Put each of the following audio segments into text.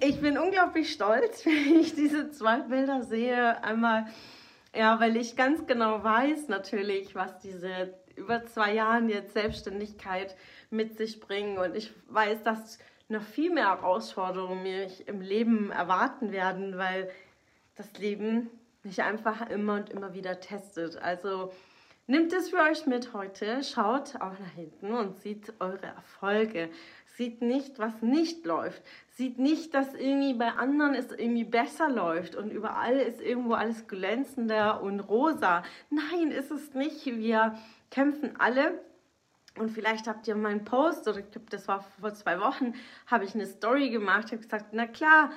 Ich bin unglaublich stolz, wenn ich diese zwei Bilder sehe. Einmal, ja, weil ich ganz genau weiß natürlich, was diese über zwei Jahren jetzt Selbstständigkeit mit sich bringen. Und ich weiß, dass noch viel mehr Herausforderungen mich im Leben erwarten werden, weil das Leben mich einfach immer und immer wieder testet. Also Nimmt es für euch mit heute, schaut auch nach hinten und sieht eure Erfolge. Sieht nicht, was nicht läuft. Sieht nicht, dass irgendwie bei anderen es irgendwie besser läuft und überall ist irgendwo alles glänzender und rosa. Nein, ist es nicht. Wir kämpfen alle und vielleicht habt ihr meinen Post, oder ich glaube, das war vor zwei Wochen, habe ich eine Story gemacht, habe gesagt, na klar,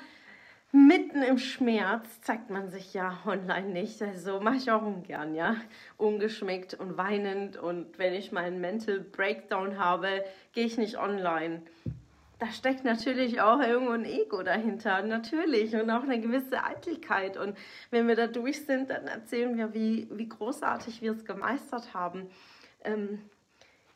mitten im Schmerz zeigt man sich ja online nicht. Also mache ich auch ungern, ja. Ungeschmeckt und weinend. Und wenn ich meinen Mental Breakdown habe, gehe ich nicht online. Da steckt natürlich auch irgendwo ein Ego dahinter, natürlich. Und auch eine gewisse Eitelkeit. Und wenn wir da durch sind, dann erzählen wir, wie, wie großartig wir es gemeistert haben. Ähm,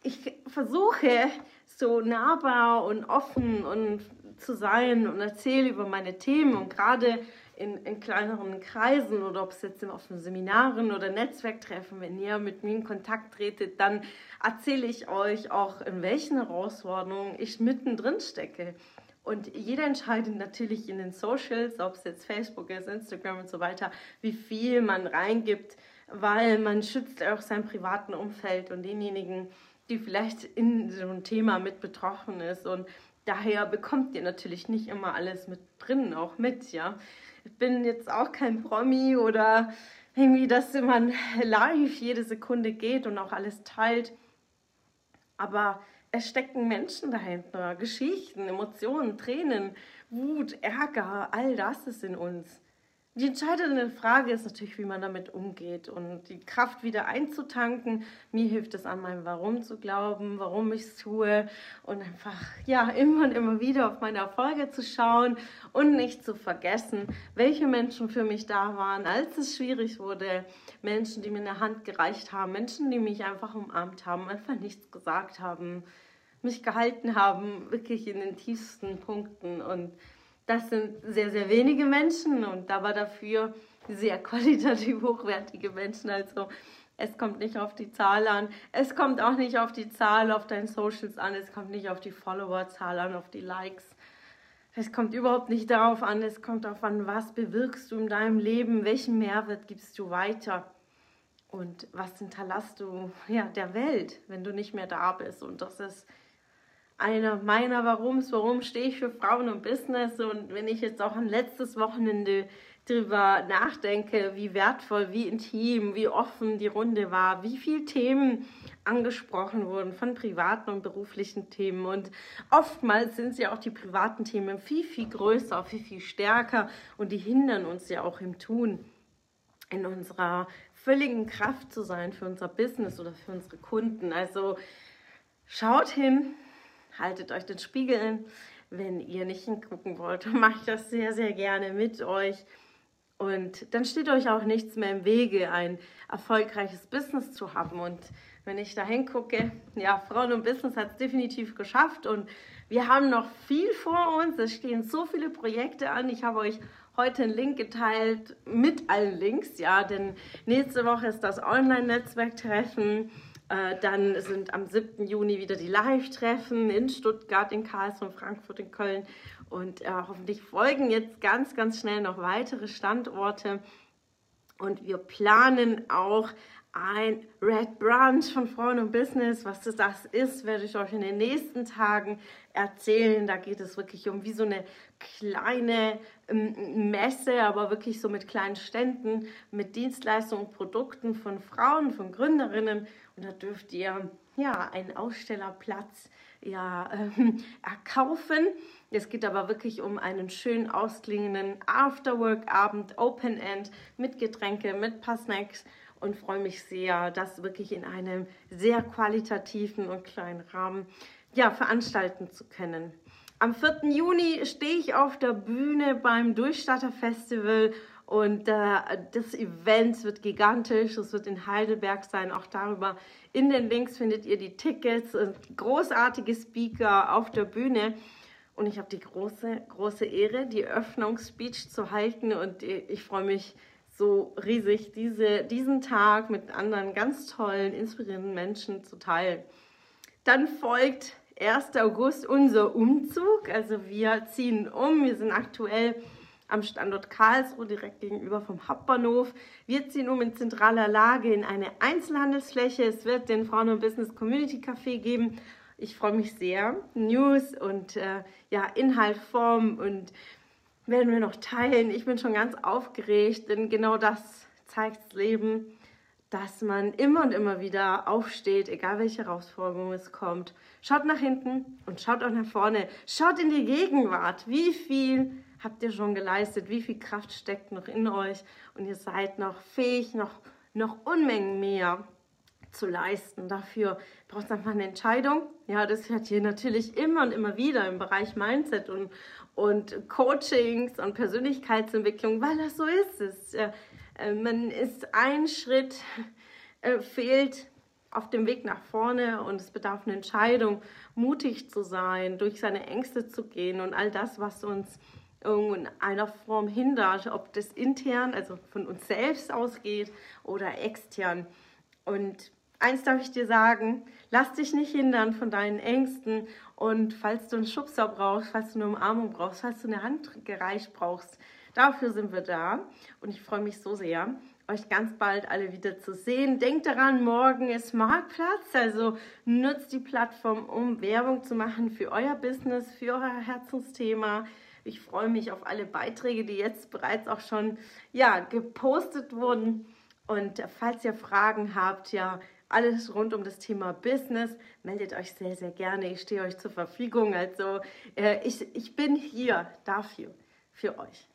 ich versuche so nahbar und offen und zu sein und erzähle über meine Themen und gerade in, in kleineren Kreisen oder ob es jetzt auf Seminaren oder Netzwerktreffen, wenn ihr mit mir in Kontakt tretet, dann erzähle ich euch auch, in welchen Herausforderungen ich mittendrin stecke. Und jeder entscheidet natürlich in den Socials, ob es jetzt Facebook ist, Instagram und so weiter, wie viel man reingibt, weil man schützt auch sein privaten Umfeld und denjenigen, die vielleicht in so einem Thema mit betroffen ist. Und daher bekommt ihr natürlich nicht immer alles mit drin, auch mit, ja. Ich bin jetzt auch kein Promi oder irgendwie, dass man live jede Sekunde geht und auch alles teilt. Aber es stecken Menschen dahinter, Geschichten, Emotionen, Tränen, Wut, Ärger, all das ist in uns. Die entscheidende Frage ist natürlich, wie man damit umgeht und die Kraft wieder einzutanken. Mir hilft es an meinem Warum zu glauben, warum ich es tue und einfach ja immer und immer wieder auf meine Erfolge zu schauen und nicht zu vergessen, welche Menschen für mich da waren, als es schwierig wurde. Menschen, die mir eine Hand gereicht haben, Menschen, die mich einfach umarmt haben, einfach nichts gesagt haben, mich gehalten haben, wirklich in den tiefsten Punkten und das sind sehr, sehr wenige Menschen und aber dafür sehr qualitativ hochwertige Menschen. Also es kommt nicht auf die Zahl an. Es kommt auch nicht auf die Zahl auf deinen Socials an. Es kommt nicht auf die Followerzahl an, auf die Likes. Es kommt überhaupt nicht darauf an. Es kommt darauf an, was bewirkst du in deinem Leben, welchen Mehrwert gibst du weiter und was hinterlässt du ja, der Welt, wenn du nicht mehr da bist. Und das ist einer meiner Warums, warum stehe ich für Frauen und Business. Und wenn ich jetzt auch an letztes Wochenende darüber nachdenke, wie wertvoll, wie intim, wie offen die Runde war, wie viele Themen angesprochen wurden von privaten und beruflichen Themen. Und oftmals sind ja auch die privaten Themen viel, viel größer, viel, viel stärker und die hindern uns ja auch im Tun, in unserer völligen Kraft zu sein für unser Business oder für unsere Kunden. Also schaut hin, haltet euch den Spiegel in. Wenn ihr nicht hingucken wollt, mache ich das sehr, sehr gerne mit euch. Und dann steht euch auch nichts mehr im Wege, ein erfolgreiches Business zu haben. Und wenn ich da hingucke, ja, Frauen und Business hat es definitiv geschafft und wir haben noch viel vor uns. Es stehen so viele Projekte an. Ich habe euch heute einen Link geteilt mit allen Links, ja, denn nächste Woche ist das Online-Netzwerktreffen. Dann sind am 7. Juni wieder die Live-Treffen in Stuttgart, in Karlsruhe, Frankfurt, in Köln. Und äh, hoffentlich folgen jetzt ganz, ganz schnell noch weitere Standorte. Und wir planen auch ein Red Brunch von Frauen und Business. Was das ist, werde ich euch in den nächsten Tagen erzählen. Da geht es wirklich um wie so eine kleine ähm, Messe, aber wirklich so mit kleinen Ständen, mit Dienstleistungen und Produkten von Frauen, von Gründerinnen. Und da dürft ihr ja einen Ausstellerplatz ja, äh, erkaufen Es geht aber wirklich um einen schön ausklingenden Afterwork-Abend, Open End, mit Getränke, mit paar Snacks und freue mich sehr, das wirklich in einem sehr qualitativen und kleinen Rahmen ja, veranstalten zu können. Am 4. Juni stehe ich auf der Bühne beim Durchstarter Festival und äh, das Event wird gigantisch. Es wird in Heidelberg sein. Auch darüber in den Links findet ihr die Tickets. Großartige Speaker auf der Bühne. Und ich habe die große, große Ehre, die Öffnungsspeech zu halten. Und ich freue mich so riesig, diese, diesen Tag mit anderen ganz tollen, inspirierenden Menschen zu teilen. Dann folgt 1. August unser Umzug. Also wir ziehen um. Wir sind aktuell am Standort Karlsruhe direkt gegenüber vom Hauptbahnhof. Wir ziehen um in zentraler Lage in eine Einzelhandelsfläche. Es wird den Frauen- und Business Community Café geben. Ich freue mich sehr. News und äh, ja, Inhalt, Form und werden wir noch teilen. Ich bin schon ganz aufgeregt, denn genau das zeigt das Leben dass man immer und immer wieder aufsteht, egal welche Herausforderung es kommt. Schaut nach hinten und schaut auch nach vorne. Schaut in die Gegenwart. Wie viel habt ihr schon geleistet? Wie viel Kraft steckt noch in euch? Und ihr seid noch fähig, noch, noch Unmengen mehr zu leisten. Dafür braucht es einfach eine Entscheidung. Ja, das hört ihr natürlich immer und immer wieder im Bereich Mindset und, und Coachings und Persönlichkeitsentwicklung, weil das so ist. Es äh, man ist ein Schritt äh, fehlt auf dem Weg nach vorne und es bedarf eine Entscheidung, mutig zu sein, durch seine Ängste zu gehen und all das, was uns in einer Form hindert, ob das intern, also von uns selbst ausgeht oder extern. Und eins darf ich dir sagen, lass dich nicht hindern von deinen Ängsten und falls du einen Schubser brauchst, falls du eine Umarmung brauchst, falls du eine Hand gereicht brauchst, Dafür sind wir da und ich freue mich so sehr, euch ganz bald alle wieder zu sehen. Denkt daran, morgen ist Marktplatz, also nutzt die Plattform, um Werbung zu machen für euer Business, für euer Herzensthema. Ich freue mich auf alle Beiträge, die jetzt bereits auch schon ja, gepostet wurden. Und falls ihr Fragen habt, ja, alles rund um das Thema Business, meldet euch sehr, sehr gerne. Ich stehe euch zur Verfügung. Also äh, ich, ich bin hier dafür, für euch.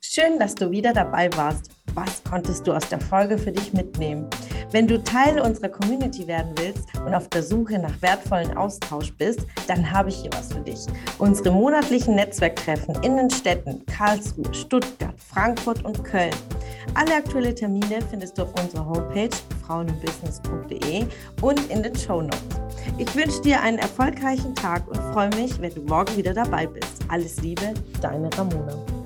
Schön, dass du wieder dabei warst. Was konntest du aus der Folge für dich mitnehmen? Wenn du Teil unserer Community werden willst und auf der Suche nach wertvollen Austausch bist, dann habe ich hier was für dich. Unsere monatlichen Netzwerktreffen in den Städten Karlsruhe, Stuttgart, Frankfurt und Köln. Alle aktuellen Termine findest du auf unserer Homepage frauenbusiness.de und in den Show Notes. Ich wünsche dir einen erfolgreichen Tag und freue mich, wenn du morgen wieder dabei bist. Alles Liebe, deine Ramona.